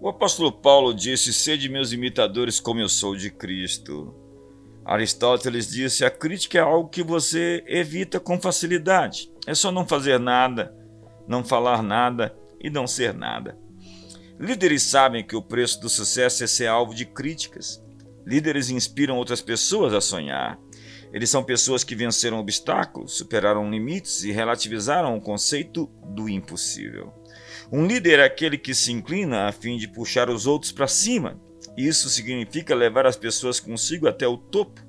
O apóstolo Paulo disse: Sede meus imitadores, como eu sou de Cristo. Aristóteles disse: A crítica é algo que você evita com facilidade. É só não fazer nada, não falar nada e não ser nada. Líderes sabem que o preço do sucesso é ser alvo de críticas. Líderes inspiram outras pessoas a sonhar. Eles são pessoas que venceram obstáculos, superaram limites e relativizaram o conceito do impossível. Um líder é aquele que se inclina a fim de puxar os outros para cima. Isso significa levar as pessoas consigo até o topo,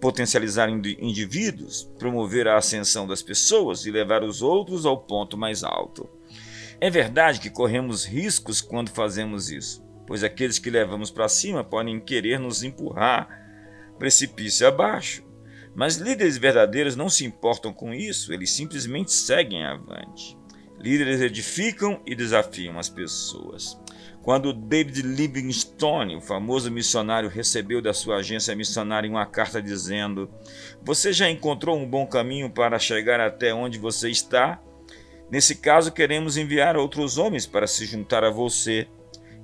potencializar indivíduos, promover a ascensão das pessoas e levar os outros ao ponto mais alto. É verdade que corremos riscos quando fazemos isso, pois aqueles que levamos para cima podem querer nos empurrar precipício abaixo. Mas líderes verdadeiros não se importam com isso, eles simplesmente seguem avante. Líderes edificam e desafiam as pessoas. Quando David Livingstone, o famoso missionário, recebeu da sua agência missionária uma carta dizendo: Você já encontrou um bom caminho para chegar até onde você está? Nesse caso, queremos enviar outros homens para se juntar a você.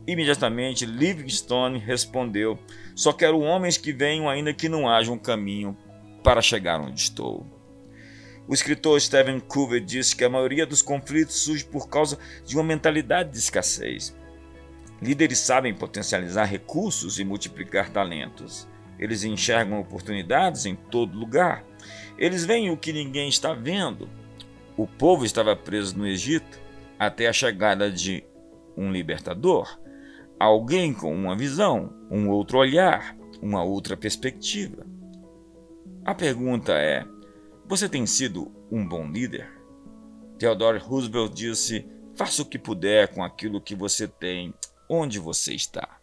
Imediatamente, Livingstone respondeu: Só quero homens que venham, ainda que não haja um caminho para chegar onde estou. O escritor Stephen Covey disse que a maioria dos conflitos surge por causa de uma mentalidade de escassez. Líderes sabem potencializar recursos e multiplicar talentos. Eles enxergam oportunidades em todo lugar. Eles veem o que ninguém está vendo. O povo estava preso no Egito até a chegada de um libertador, alguém com uma visão, um outro olhar, uma outra perspectiva. A pergunta é: você tem sido um bom líder? Theodore Roosevelt disse: faça o que puder com aquilo que você tem, onde você está.